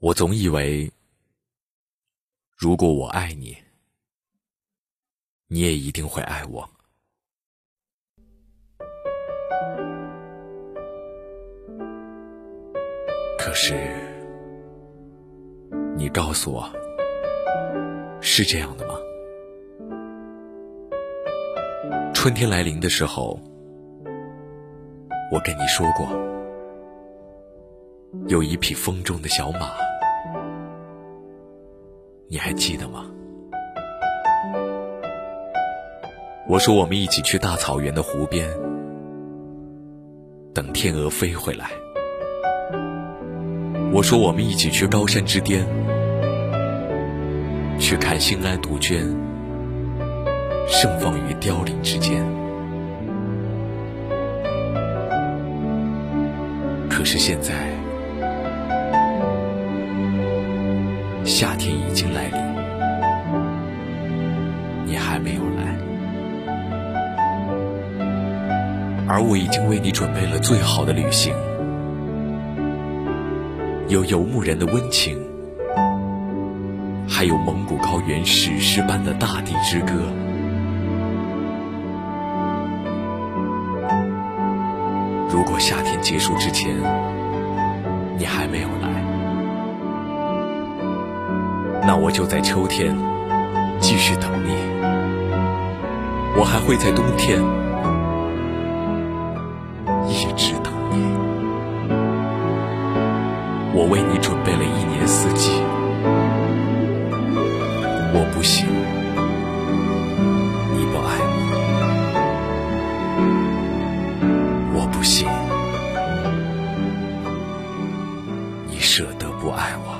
我总以为，如果我爱你，你也一定会爱我。可是，你告诉我，是这样的吗？春天来临的时候，我跟你说过，有一匹风中的小马。你还记得吗？我说我们一起去大草原的湖边，等天鹅飞回来。我说我们一起去高山之巅，去看兴安杜鹃盛放于凋零之间。可是现在。夏天已经来临，你还没有来，而我已经为你准备了最好的旅行，有游牧人的温情，还有蒙古高原史诗般的大地之歌。如果夏天结束之前，你还没有来。那我就在秋天继续等你，我还会在冬天一直等你。我为你准备了一年四季，我不信你不爱我，我不信你舍得不爱我。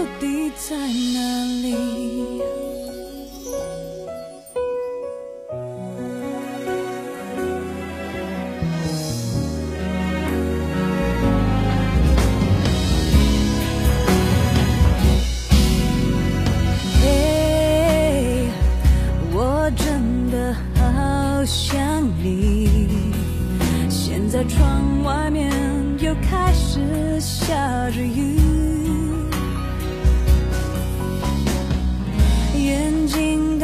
到底在哪里。嘿，我真的好想你。现在窗外面又开始下着雨，